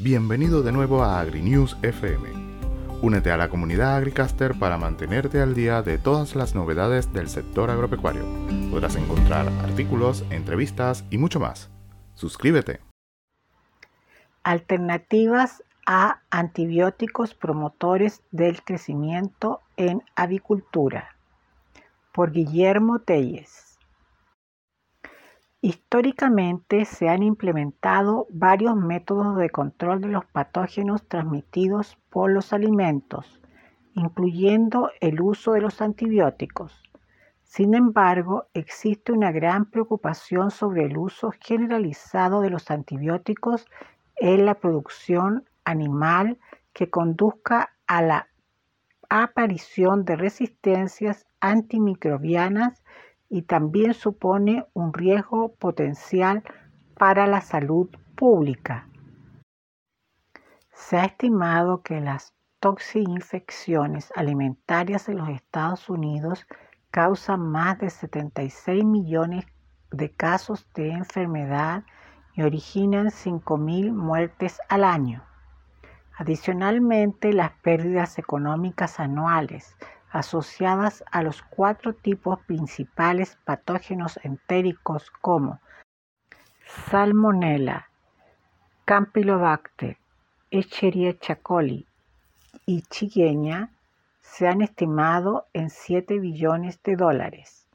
Bienvenido de nuevo a AgriNews FM. Únete a la comunidad AgriCaster para mantenerte al día de todas las novedades del sector agropecuario. Podrás encontrar artículos, entrevistas y mucho más. Suscríbete. Alternativas a antibióticos promotores del crecimiento en avicultura. Por Guillermo Telles. Históricamente se han implementado varios métodos de control de los patógenos transmitidos por los alimentos, incluyendo el uso de los antibióticos. Sin embargo, existe una gran preocupación sobre el uso generalizado de los antibióticos en la producción animal que conduzca a la aparición de resistencias antimicrobianas y también supone un riesgo potencial para la salud pública. Se ha estimado que las toxinfecciones alimentarias en los Estados Unidos causan más de 76 millones de casos de enfermedad y originan 5.000 muertes al año. Adicionalmente, las pérdidas económicas anuales asociadas a los cuatro tipos principales patógenos entéricos como Salmonella, Campylobacter, Escherichia coli y Chigueña se han estimado en 7 billones de dólares.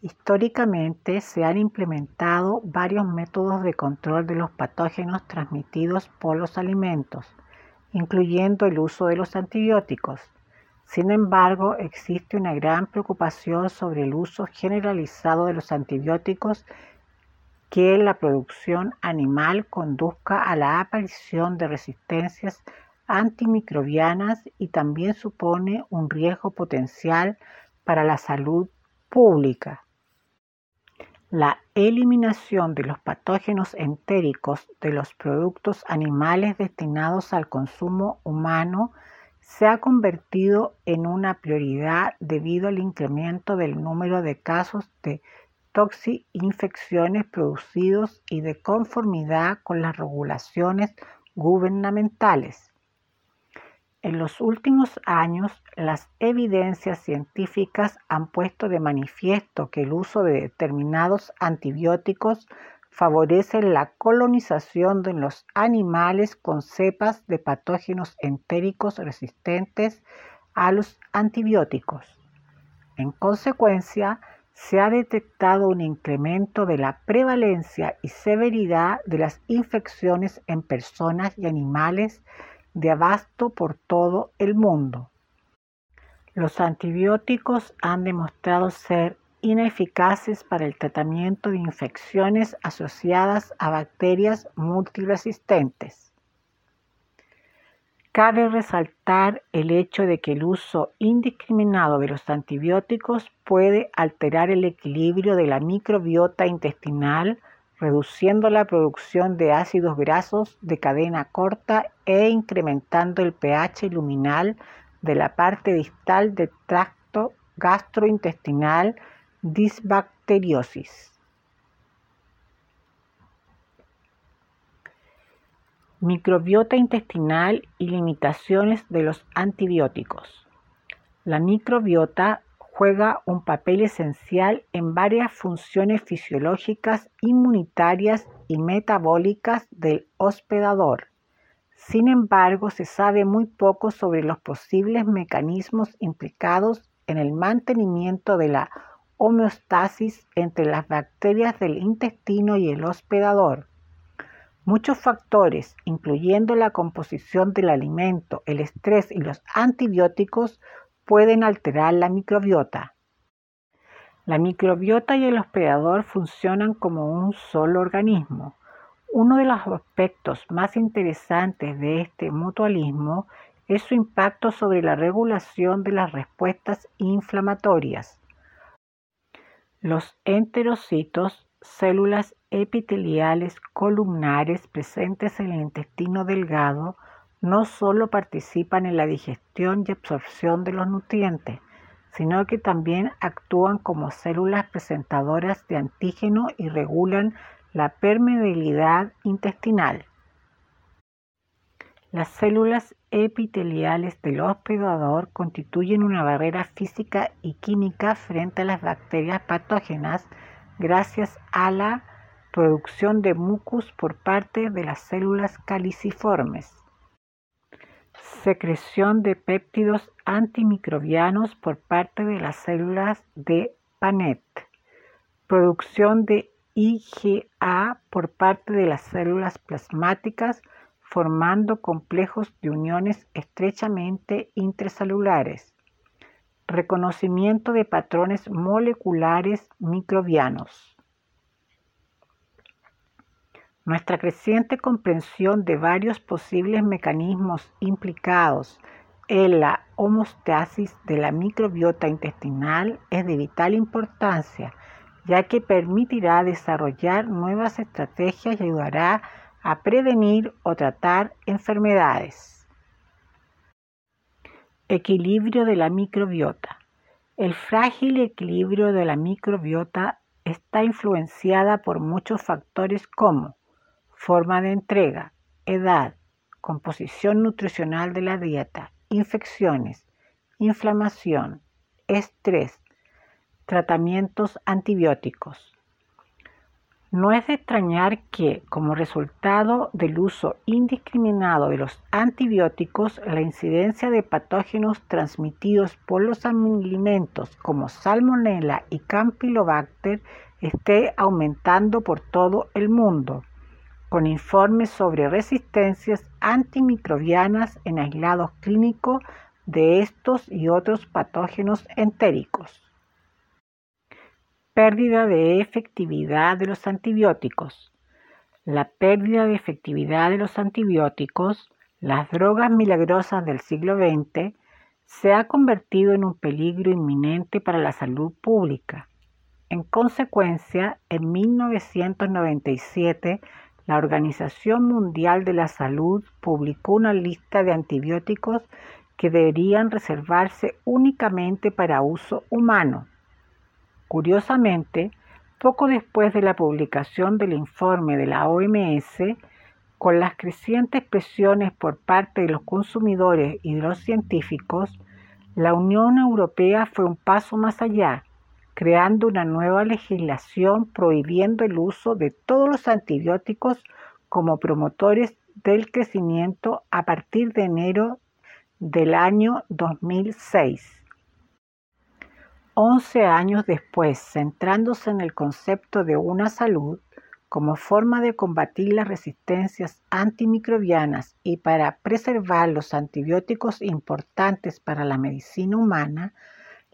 Históricamente se han implementado varios métodos de control de los patógenos transmitidos por los alimentos, incluyendo el uso de los antibióticos, sin embargo, existe una gran preocupación sobre el uso generalizado de los antibióticos que la producción animal conduzca a la aparición de resistencias antimicrobianas y también supone un riesgo potencial para la salud pública. La eliminación de los patógenos entéricos de los productos animales destinados al consumo humano se ha convertido en una prioridad debido al incremento del número de casos de toxinfecciones producidos y de conformidad con las regulaciones gubernamentales. En los últimos años, las evidencias científicas han puesto de manifiesto que el uso de determinados antibióticos favorece la colonización de los animales con cepas de patógenos entéricos resistentes a los antibióticos. En consecuencia, se ha detectado un incremento de la prevalencia y severidad de las infecciones en personas y animales de abasto por todo el mundo. Los antibióticos han demostrado ser ineficaces para el tratamiento de infecciones asociadas a bacterias multiresistentes. Cabe resaltar el hecho de que el uso indiscriminado de los antibióticos puede alterar el equilibrio de la microbiota intestinal, reduciendo la producción de ácidos grasos de cadena corta e incrementando el pH luminal de la parte distal del tracto gastrointestinal, Disbacteriosis. Microbiota intestinal y limitaciones de los antibióticos. La microbiota juega un papel esencial en varias funciones fisiológicas, inmunitarias y metabólicas del hospedador. Sin embargo, se sabe muy poco sobre los posibles mecanismos implicados en el mantenimiento de la homeostasis entre las bacterias del intestino y el hospedador. Muchos factores, incluyendo la composición del alimento, el estrés y los antibióticos, pueden alterar la microbiota. La microbiota y el hospedador funcionan como un solo organismo. Uno de los aspectos más interesantes de este mutualismo es su impacto sobre la regulación de las respuestas inflamatorias. Los enterocitos, células epiteliales columnares presentes en el intestino delgado, no solo participan en la digestión y absorción de los nutrientes, sino que también actúan como células presentadoras de antígeno y regulan la permeabilidad intestinal. Las células epiteliales del hospedador constituyen una barrera física y química frente a las bacterias patógenas gracias a la producción de mucus por parte de las células caliciformes, secreción de péptidos antimicrobianos por parte de las células de Panet, producción de IgA por parte de las células plasmáticas formando complejos de uniones estrechamente intracelulares. Reconocimiento de patrones moleculares microbianos. Nuestra creciente comprensión de varios posibles mecanismos implicados en la homeostasis de la microbiota intestinal es de vital importancia, ya que permitirá desarrollar nuevas estrategias y ayudará a a prevenir o tratar enfermedades. Equilibrio de la microbiota. El frágil equilibrio de la microbiota está influenciada por muchos factores como forma de entrega, edad, composición nutricional de la dieta, infecciones, inflamación, estrés, tratamientos antibióticos. No es de extrañar que, como resultado del uso indiscriminado de los antibióticos, la incidencia de patógenos transmitidos por los alimentos como Salmonella y Campylobacter esté aumentando por todo el mundo, con informes sobre resistencias antimicrobianas en aislados clínicos de estos y otros patógenos entéricos. Pérdida de efectividad de los antibióticos. La pérdida de efectividad de los antibióticos, las drogas milagrosas del siglo XX, se ha convertido en un peligro inminente para la salud pública. En consecuencia, en 1997, la Organización Mundial de la Salud publicó una lista de antibióticos que deberían reservarse únicamente para uso humano. Curiosamente, poco después de la publicación del informe de la OMS, con las crecientes presiones por parte de los consumidores y de los científicos, la Unión Europea fue un paso más allá, creando una nueva legislación prohibiendo el uso de todos los antibióticos como promotores del crecimiento a partir de enero del año 2006. Once años después, centrándose en el concepto de una salud como forma de combatir las resistencias antimicrobianas y para preservar los antibióticos importantes para la medicina humana,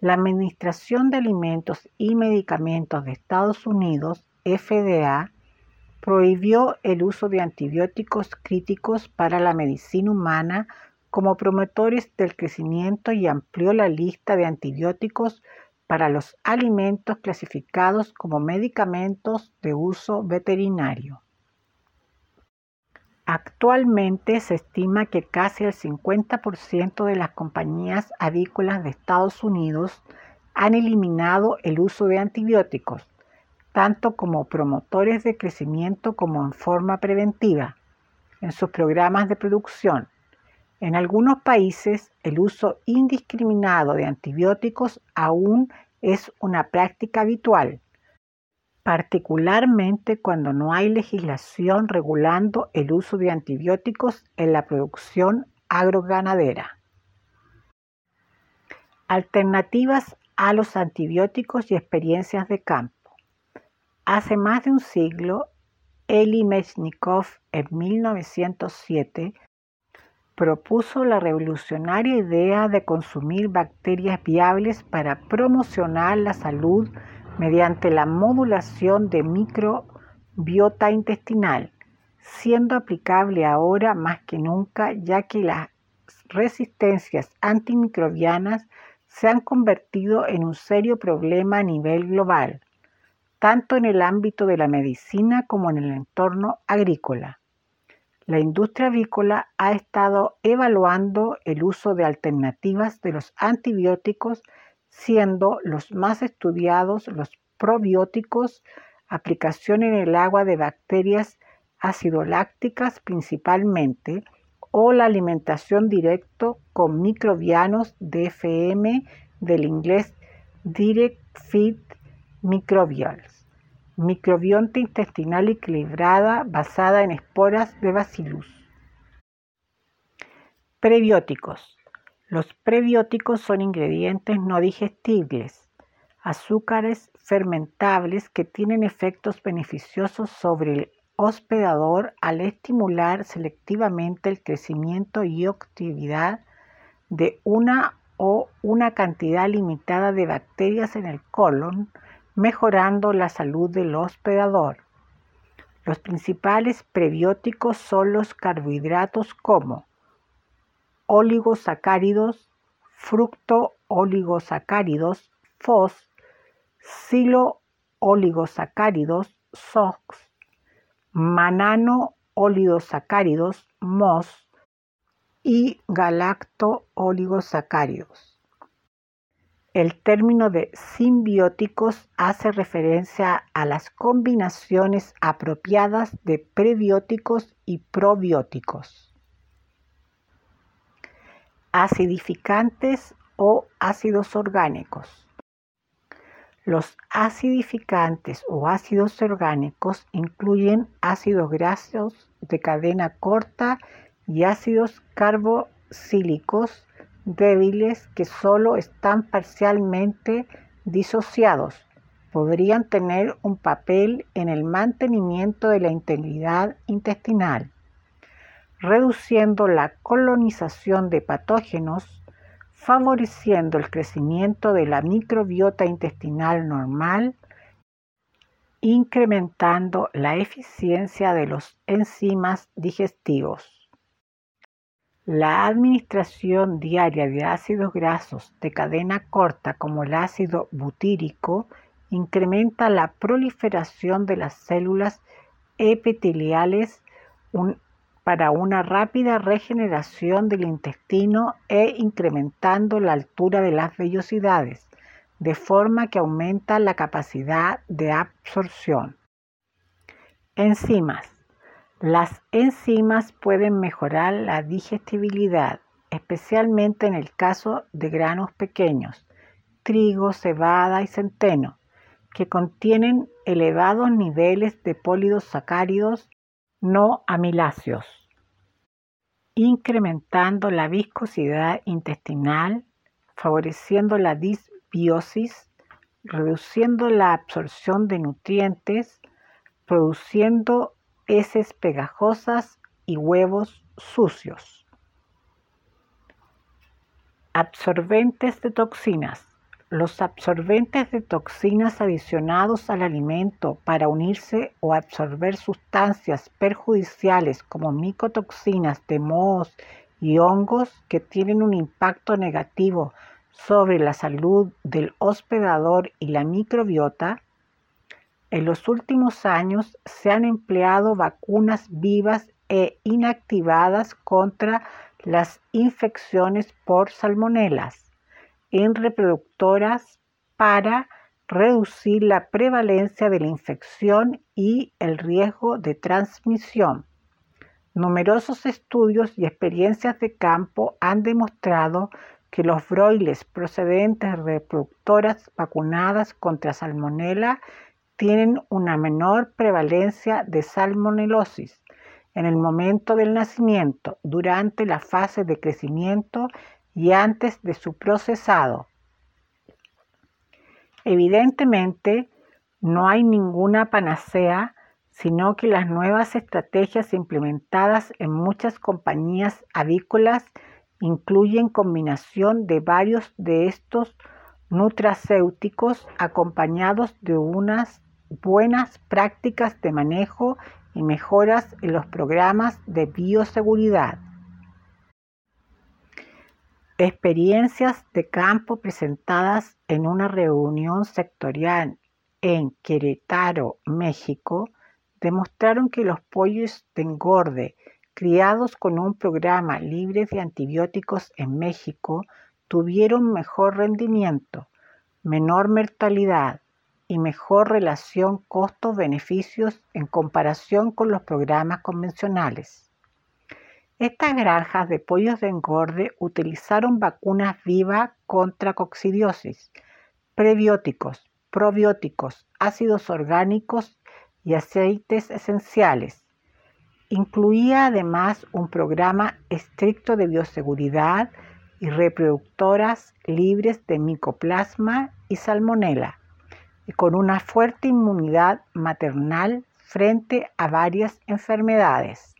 la Administración de Alimentos y Medicamentos de Estados Unidos, FDA, prohibió el uso de antibióticos críticos para la medicina humana como promotores del crecimiento y amplió la lista de antibióticos para los alimentos clasificados como medicamentos de uso veterinario. Actualmente se estima que casi el 50% de las compañías avícolas de Estados Unidos han eliminado el uso de antibióticos, tanto como promotores de crecimiento como en forma preventiva, en sus programas de producción en algunos países, el uso indiscriminado de antibióticos aún es una práctica habitual, particularmente cuando no hay legislación regulando el uso de antibióticos en la producción agroganadera. Alternativas a los antibióticos y experiencias de campo. Hace más de un siglo, Eli Mechnikov en 1907 propuso la revolucionaria idea de consumir bacterias viables para promocionar la salud mediante la modulación de microbiota intestinal, siendo aplicable ahora más que nunca ya que las resistencias antimicrobianas se han convertido en un serio problema a nivel global, tanto en el ámbito de la medicina como en el entorno agrícola. La industria avícola ha estado evaluando el uso de alternativas de los antibióticos, siendo los más estudiados los probióticos, aplicación en el agua de bacterias acidolácticas principalmente, o la alimentación directa con microbianos DFM del inglés Direct Feed Microbials, microbiota intestinal equilibrada basada en esporas de bacillus. Prebióticos. Los prebióticos son ingredientes no digestibles, azúcares fermentables que tienen efectos beneficiosos sobre el hospedador al estimular selectivamente el crecimiento y actividad de una o una cantidad limitada de bacterias en el colon, mejorando la salud del hospedador. Los principales prebióticos son los carbohidratos como oligosacáridos, fructo-oligosacáridos, FOS, silo-oligosacáridos, SOX, manano-oligosacáridos, MOS, y galacto-oligosacáridos. El término de simbióticos hace referencia a las combinaciones apropiadas de prebióticos y probióticos. Acidificantes o ácidos orgánicos. Los acidificantes o ácidos orgánicos incluyen ácidos grasos de cadena corta y ácidos carboxílicos débiles que solo están parcialmente disociados. Podrían tener un papel en el mantenimiento de la integridad intestinal, reduciendo la colonización de patógenos, favoreciendo el crecimiento de la microbiota intestinal normal, incrementando la eficiencia de los enzimas digestivos. La administración diaria de ácidos grasos de cadena corta como el ácido butírico incrementa la proliferación de las células epiteliales para una rápida regeneración del intestino e incrementando la altura de las vellosidades, de forma que aumenta la capacidad de absorción. Enzimas. Las enzimas pueden mejorar la digestibilidad, especialmente en el caso de granos pequeños, trigo, cebada y centeno, que contienen elevados niveles de sacáridos no amiláceos, incrementando la viscosidad intestinal, favoreciendo la disbiosis, reduciendo la absorción de nutrientes, produciendo heces pegajosas y huevos sucios. Absorbentes de toxinas. Los absorbentes de toxinas adicionados al alimento para unirse o absorber sustancias perjudiciales como micotoxinas de mohos y hongos que tienen un impacto negativo sobre la salud del hospedador y la microbiota en los últimos años se han empleado vacunas vivas e inactivadas contra las infecciones por salmonelas en reproductoras para reducir la prevalencia de la infección y el riesgo de transmisión. Numerosos estudios y experiencias de campo han demostrado que los broiles procedentes de reproductoras vacunadas contra salmonela tienen una menor prevalencia de salmonelosis en el momento del nacimiento, durante la fase de crecimiento y antes de su procesado. Evidentemente, no hay ninguna panacea, sino que las nuevas estrategias implementadas en muchas compañías avícolas incluyen combinación de varios de estos nutracéuticos acompañados de unas buenas prácticas de manejo y mejoras en los programas de bioseguridad. Experiencias de campo presentadas en una reunión sectorial en Querétaro, México, demostraron que los pollos de engorde criados con un programa libre de antibióticos en México tuvieron mejor rendimiento, menor mortalidad, y mejor relación costos-beneficios en comparación con los programas convencionales. Estas granjas de pollos de engorde utilizaron vacunas vivas contra coccidiosis, prebióticos, probióticos, ácidos orgánicos y aceites esenciales. Incluía además un programa estricto de bioseguridad y reproductoras libres de micoplasma y salmonela, y con una fuerte inmunidad maternal frente a varias enfermedades.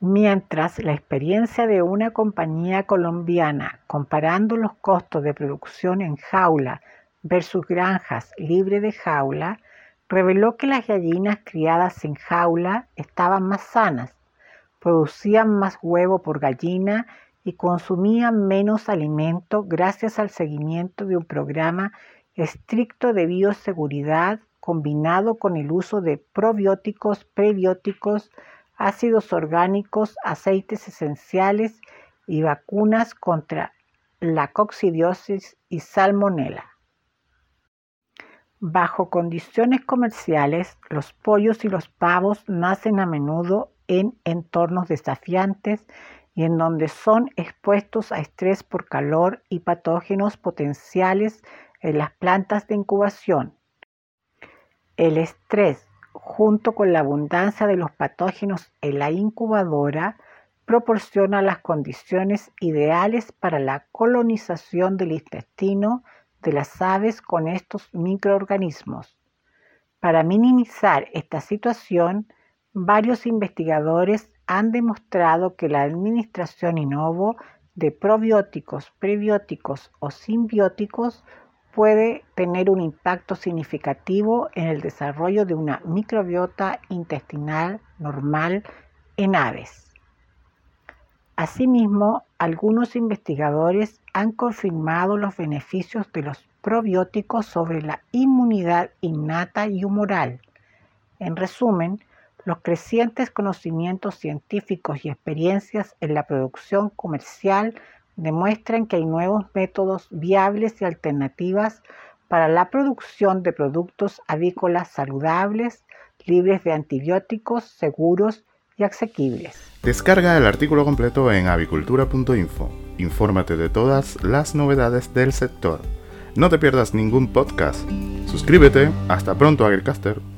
Mientras la experiencia de una compañía colombiana comparando los costos de producción en jaula versus granjas libres de jaula reveló que las gallinas criadas en jaula estaban más sanas, producían más huevo por gallina y consumían menos alimento gracias al seguimiento de un programa estricto de bioseguridad combinado con el uso de probióticos, prebióticos, ácidos orgánicos, aceites esenciales y vacunas contra la coccidiosis y salmonela. Bajo condiciones comerciales, los pollos y los pavos nacen a menudo en entornos desafiantes y en donde son expuestos a estrés por calor y patógenos potenciales en las plantas de incubación. El estrés, junto con la abundancia de los patógenos en la incubadora, proporciona las condiciones ideales para la colonización del intestino de las aves con estos microorganismos. Para minimizar esta situación, varios investigadores han demostrado que la administración in de probióticos, prebióticos o simbióticos puede tener un impacto significativo en el desarrollo de una microbiota intestinal normal en aves. Asimismo, algunos investigadores han confirmado los beneficios de los probióticos sobre la inmunidad innata y humoral. En resumen, los crecientes conocimientos científicos y experiencias en la producción comercial demuestran que hay nuevos métodos viables y alternativas para la producción de productos avícolas saludables, libres de antibióticos, seguros y asequibles. Descarga el artículo completo en avicultura.info. Infórmate de todas las novedades del sector. No te pierdas ningún podcast. Suscríbete. Hasta pronto, Agricaster.